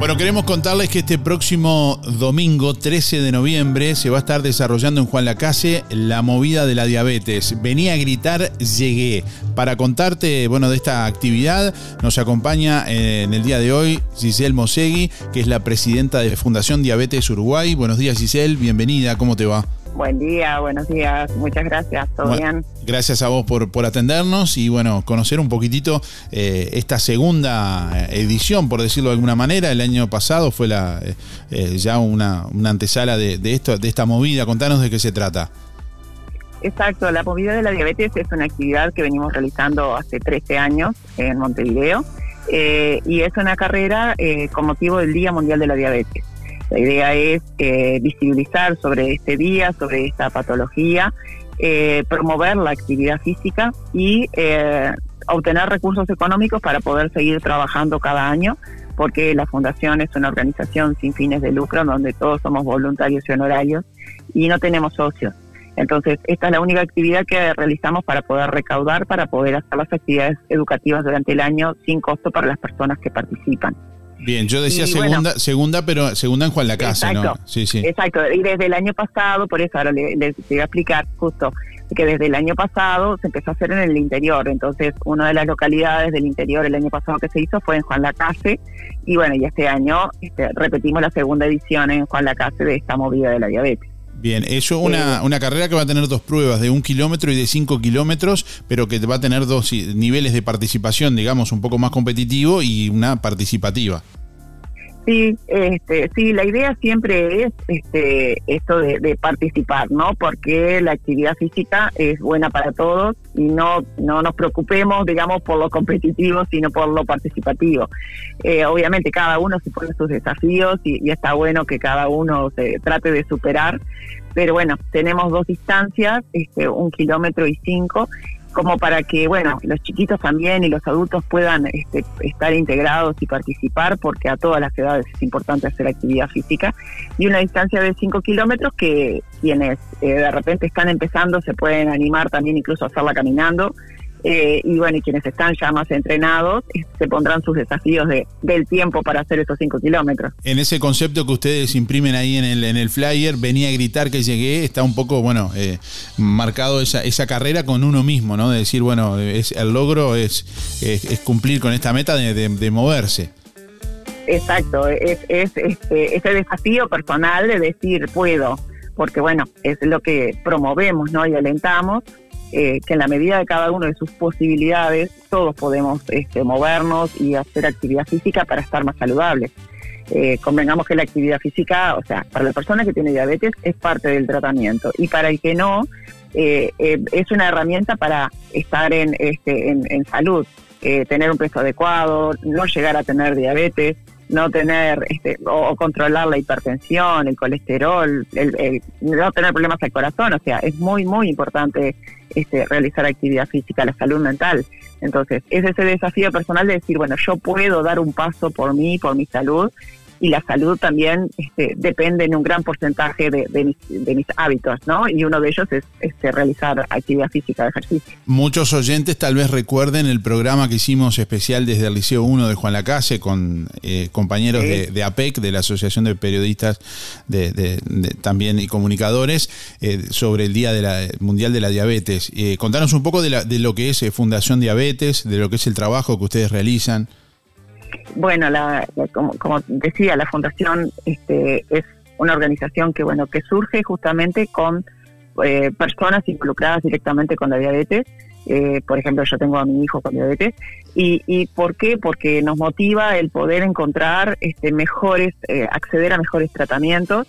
Bueno, queremos contarles que este próximo domingo, 13 de noviembre, se va a estar desarrollando en Juan Lacase la movida de la diabetes. Venía a gritar, llegué. Para contarte, bueno, de esta actividad, nos acompaña eh, en el día de hoy Giselle Mosegui, que es la presidenta de Fundación Diabetes Uruguay. Buenos días, Giselle, bienvenida, ¿cómo te va? Buen día, buenos días, muchas gracias, todo bien. Gracias a vos por, por atendernos y bueno, conocer un poquitito eh, esta segunda edición, por decirlo de alguna manera. El año pasado fue la eh, eh, ya una, una antesala de, de, esto, de esta movida. Contanos de qué se trata. Exacto, la movida de la diabetes es una actividad que venimos realizando hace 13 años en Montevideo y es una carrera con motivo del Día Mundial de la Diabetes. La idea es eh, visibilizar sobre este día, sobre esta patología, eh, promover la actividad física y eh, obtener recursos económicos para poder seguir trabajando cada año, porque la Fundación es una organización sin fines de lucro donde todos somos voluntarios y honorarios y no tenemos socios. Entonces, esta es la única actividad que realizamos para poder recaudar, para poder hacer las actividades educativas durante el año sin costo para las personas que participan. Bien, yo decía segunda, segunda, pero segunda en Juan la Casa, ¿no? Sí, sí. Exacto, y desde el año pasado, por eso ahora les, voy a explicar justo que desde el año pasado se empezó a hacer en el interior, entonces una de las localidades del interior el año pasado que se hizo fue en Juan la Lacase y bueno, y este año este, repetimos la segunda edición en Juan la Lacase de esta movida de la diabetes. Bien, eso una, eh, una carrera que va a tener dos pruebas, de un kilómetro y de cinco kilómetros, pero que va a tener dos niveles de participación, digamos, un poco más competitivo y una participativa. Sí, este, sí, la idea siempre es este, esto de, participar, ¿no? Porque la actividad física es buena para todos y no, no nos preocupemos, digamos, por lo competitivo, sino por lo participativo. Eh, obviamente cada uno se pone sus desafíos y, y, está bueno que cada uno se trate de superar, pero bueno, tenemos dos distancias, este, un kilómetro y cinco, como para que, bueno, los chiquitos también y los adultos puedan este, estar integrados y participar, porque a todas las edades es importante hacer actividad física, y una distancia de 5 kilómetros que quienes eh, de repente están empezando se pueden animar también incluso a hacerla caminando, eh, y bueno, y quienes están ya más entrenados eh, se pondrán sus desafíos de, del tiempo para hacer esos 5 kilómetros. En ese concepto que ustedes imprimen ahí en el, en el flyer, venía a gritar que llegué, está un poco, bueno, eh, marcado esa, esa carrera con uno mismo, ¿no? De decir, bueno, es, el logro es, es, cumplir con esta meta de, de, moverse. Exacto, es, es este, ese desafío personal de decir puedo, porque bueno, es lo que promovemos ¿no? y alentamos, eh, que en la medida de cada uno de sus posibilidades, todos podemos este, movernos y hacer actividad física para estar más saludables. Eh, convengamos que la actividad física, o sea, para la persona que tiene diabetes es parte del tratamiento y para el que no, eh, es una herramienta para estar en, este, en, salud, tener un peso adecuado, no llegar a tener diabetes, no tener este, o, controlar la hipertensión, el colesterol, el, no tener problemas al corazón, o sea, es muy, muy importante este, realizar actividad física, la salud mental. Entonces, es ese desafío personal de decir, bueno, yo puedo dar un paso por mí, por mi salud, y la salud también este, depende en un gran porcentaje de, mis, hábitos, ¿no? Y uno de ellos es este, realizar actividad física de ejercicio. Muchos oyentes tal vez recuerden el programa que hicimos especial desde el Liceo 1 de Juan Lacase con eh, compañeros de, APEC, de la Asociación de Periodistas de, también y Comunicadores, eh, sobre el Día de la, Mundial de la Diabetes. Eh, contanos un poco de, de lo que es Fundación Diabetes, de lo que es el trabajo que ustedes realizan. Bueno, la, como, decía, la fundación este, es una organización que bueno que surge justamente con eh, personas involucradas directamente con la diabetes. Eh, por ejemplo, yo tengo a mi hijo con diabetes. ¿Y, y por qué? Porque nos motiva el poder encontrar este, mejores, eh, acceder a mejores tratamientos.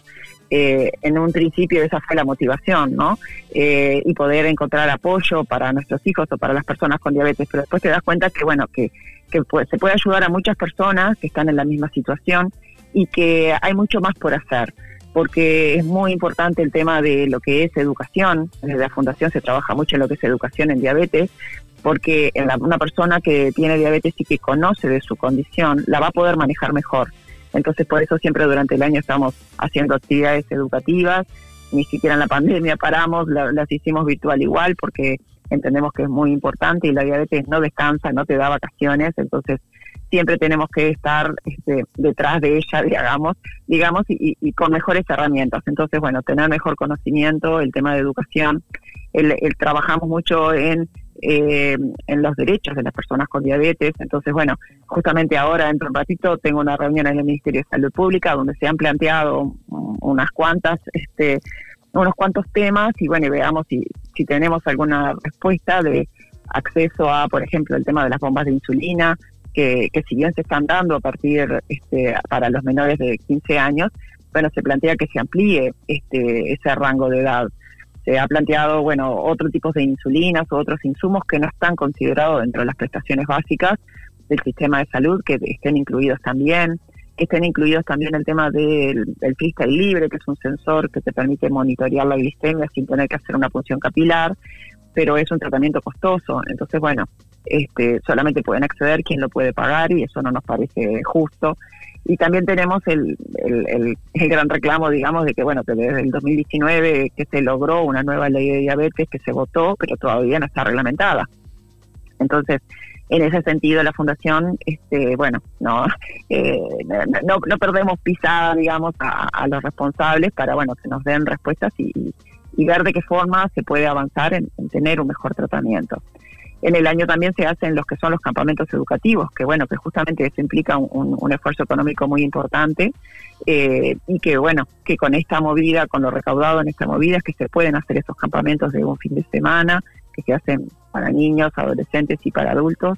en un principio esa fue la motivación, ¿no? y poder encontrar apoyo para nuestros hijos o para las personas con diabetes. Pero después te das cuenta que, bueno, que que se puede ayudar a muchas personas que están en la misma situación y que hay mucho más por hacer, porque es muy importante el tema de lo que es educación. Desde la Fundación se trabaja mucho en lo que es educación en diabetes, porque una persona que tiene diabetes y que conoce de su condición la va a poder manejar mejor. Entonces, por eso siempre durante el año estamos haciendo actividades educativas. Ni siquiera en la pandemia paramos, las hicimos virtual igual, porque entendemos que es muy importante y la diabetes no descansa, no te da vacaciones, entonces siempre tenemos que estar este, detrás de ella, digamos, digamos y, con mejores herramientas. Entonces, bueno, tener mejor conocimiento, el tema de educación, el, trabajamos mucho en eh, en los derechos de las personas con diabetes. Entonces, bueno, justamente ahora, dentro de un ratito, tengo una reunión en el Ministerio de Salud Pública donde se han planteado unas cuantas, este, unos cuantos temas y bueno, y veamos si, si tenemos alguna respuesta de acceso a, por ejemplo, el tema de las bombas de insulina, que, que si bien se están dando a partir este, para los menores de 15 años, bueno, se plantea que se amplíe este, ese rango de edad. Se ha planteado, bueno, otros tipos de insulinas o otros insumos que no están considerados dentro de las prestaciones básicas del sistema de salud, que estén incluidos también, estén incluidos también el tema del, del libre, que es un sensor que te permite monitorear la glicemia sin tener que hacer una punción capilar, pero es un tratamiento costoso. Entonces, bueno, este, solamente pueden acceder quien lo puede pagar y eso no nos parece justo. Y también tenemos el, el, gran reclamo, digamos, de que, bueno, que desde el 2019 que se logró una nueva ley de diabetes que se votó, pero todavía no está reglamentada. Entonces, en ese sentido, la Fundación, este, bueno, no, eh, no, no, perdemos pisada, digamos, a, los responsables para, bueno, que nos den respuestas y, ver de qué forma se puede avanzar en tener un mejor tratamiento. En el año también se hacen los que son los campamentos educativos, que bueno, que justamente eso implica un, esfuerzo económico muy importante eh, y que bueno, que con esta movida, con lo recaudado en esta movida, es que se pueden hacer esos campamentos de un fin de semana, que se hacen para niños, adolescentes y para adultos,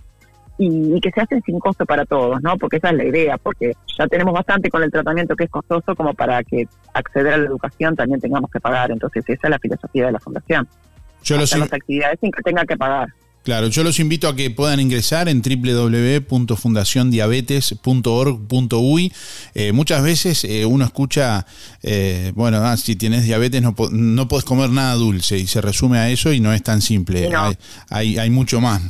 y, que se hacen sin costo para todos, ¿no? Porque esa es la idea, porque ya tenemos bastante con el tratamiento que es costoso como para que acceder a la educación también tengamos que pagar. Entonces esa es la filosofía de la fundación. Yo las actividades sin que tenga que pagar. Claro, yo los invito a que puedan ingresar en www.fundaciondiabetes.org.uy. Eh, muchas veces eh, uno escucha, eh, bueno, ah, si tienes diabetes no, no puedes comer nada dulce y se resume a eso y no es tan simple, hay, hay, mucho más.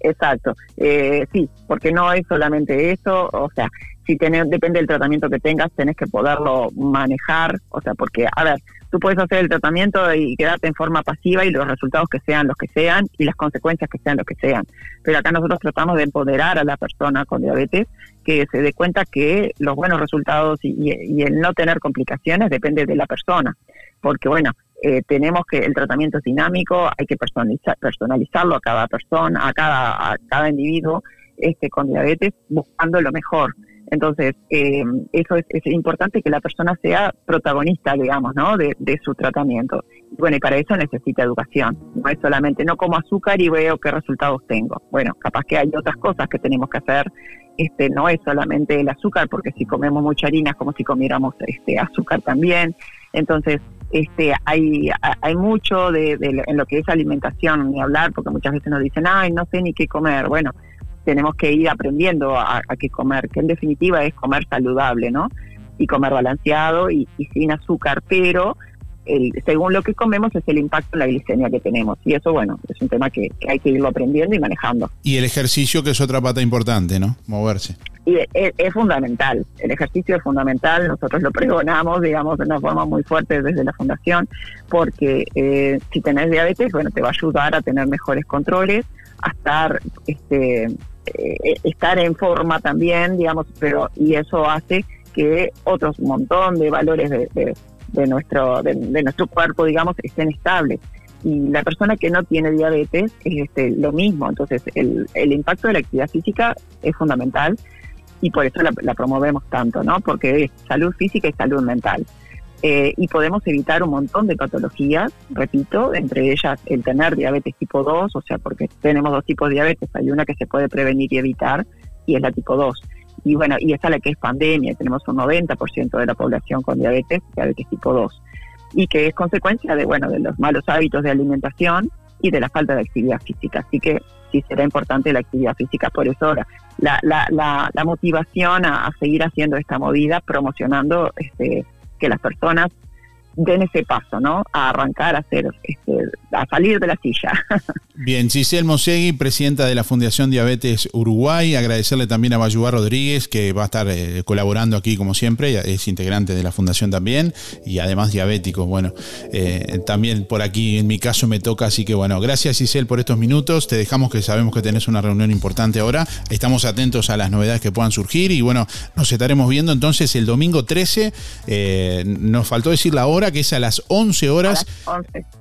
Exacto, eh, sí, porque no es solamente eso, o sea, si tenés, depende del tratamiento que tengas, tenés que poderlo manejar, o sea, porque, a ver, tú puedes hacer el tratamiento y quedarte en forma pasiva y los resultados que sean los que sean y las consecuencias que sean los que sean. Pero acá nosotros tratamos de empoderar a la persona con diabetes que se dé cuenta que los buenos resultados y, el no tener complicaciones depende de la persona. Porque bueno, eh, tenemos que el tratamiento es dinámico, hay que personalizar, personalizarlo a cada persona, a cada, a cada individuo este, con diabetes, buscando lo mejor. Entonces, eh, eso es, importante que la persona sea protagonista, digamos, ¿no? De, su tratamiento. Bueno, y para eso necesita educación. No es solamente, no como azúcar y veo qué resultados tengo. Bueno, capaz que hay otras cosas que tenemos que hacer. Este, no es solamente el azúcar, porque si comemos mucha harina es como si comiéramos este, azúcar también. Entonces, este, hay, hay mucho de, en lo que es alimentación, ni hablar, porque muchas veces nos dicen, ay, no sé ni qué comer. Bueno, tenemos que ir aprendiendo a, qué comer, que en definitiva es comer saludable, ¿no? Y comer balanceado y, sin azúcar, pero el, según lo que comemos es el impacto en la glicemia que tenemos. Y eso, bueno, es un tema que, hay que irlo aprendiendo y manejando. Y el ejercicio, que es otra pata importante, ¿no? Moverse. Y es, fundamental, el ejercicio es fundamental, nosotros lo pregonamos, digamos, de una forma muy fuerte desde la fundación, porque eh, si tenés diabetes, bueno, te va a ayudar a tener mejores controles, a estar este, eh, estar en forma también, digamos, pero y eso hace que otros montón de valores de, de, nuestro de, nuestro cuerpo, digamos, estén estables. Y la persona que no tiene diabetes es este, lo mismo. Entonces, el, el impacto de la actividad física es fundamental y por eso la, la promovemos tanto, ¿no? Porque es salud física y salud mental. Eh, y podemos evitar un montón de patologías, repito, entre ellas el tener diabetes tipo 2, o sea, porque tenemos dos tipos de diabetes, hay una que se puede prevenir y evitar y es la tipo 2. Y bueno, y esa la que es pandemia, tenemos un 90% de la población con diabetes, diabetes tipo 2, y que es consecuencia de, bueno, de los malos hábitos de alimentación y de la falta de actividad física. Así que sí será importante la actividad física, por eso la, la, la, la motivación a seguir haciendo esta movida, promocionando este que las personas den ese paso, ¿no? A arrancar a hacer, este, a salir de la silla. Bien, Giselle Mosegui, presidenta de la Fundación Diabetes Uruguay, agradecerle también a Bayubar Rodríguez, que va a estar eh, colaborando aquí como siempre, es integrante de la Fundación también, y además diabético, bueno, eh, también por aquí en mi caso me toca, así que bueno, gracias Giselle por estos minutos, te dejamos que sabemos que tenés una reunión importante ahora, estamos atentos a las novedades que puedan surgir y bueno, nos estaremos viendo entonces el domingo 13, eh, nos faltó decir la hora, que es a las 11 horas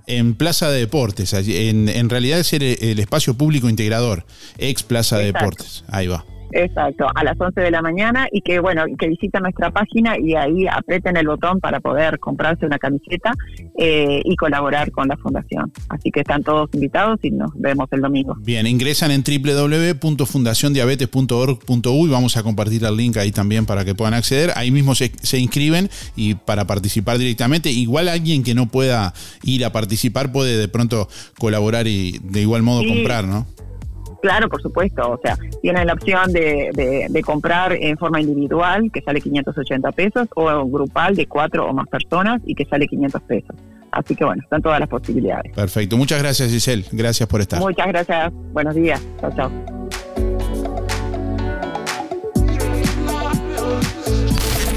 en Plaza de Deportes, en, en realidad es el, espacio público integrador, ex Plaza de Deportes, ahí va. Exacto, a las 11 de la mañana y que bueno, que visiten nuestra página y ahí aprieten el botón para poder comprarse una camiseta eh, y colaborar con la fundación. Así que están todos invitados y nos vemos el domingo. Bien, ingresan en www.fundaciondiabetes.org.uy, vamos a compartir el link ahí también para que puedan acceder. Ahí mismo se, se inscriben y para participar directamente, igual alguien que no pueda ir a participar puede de pronto colaborar y de igual modo comprar, ¿no? Claro, por supuesto. O sea, tienen la opción de, de, comprar en forma individual, que sale 580 pesos, o grupal de cuatro o más personas y que sale 500 pesos. Así que bueno, están todas las posibilidades. Perfecto. Muchas gracias, Giselle. Gracias por estar. Muchas gracias. Buenos días. Chao, chao.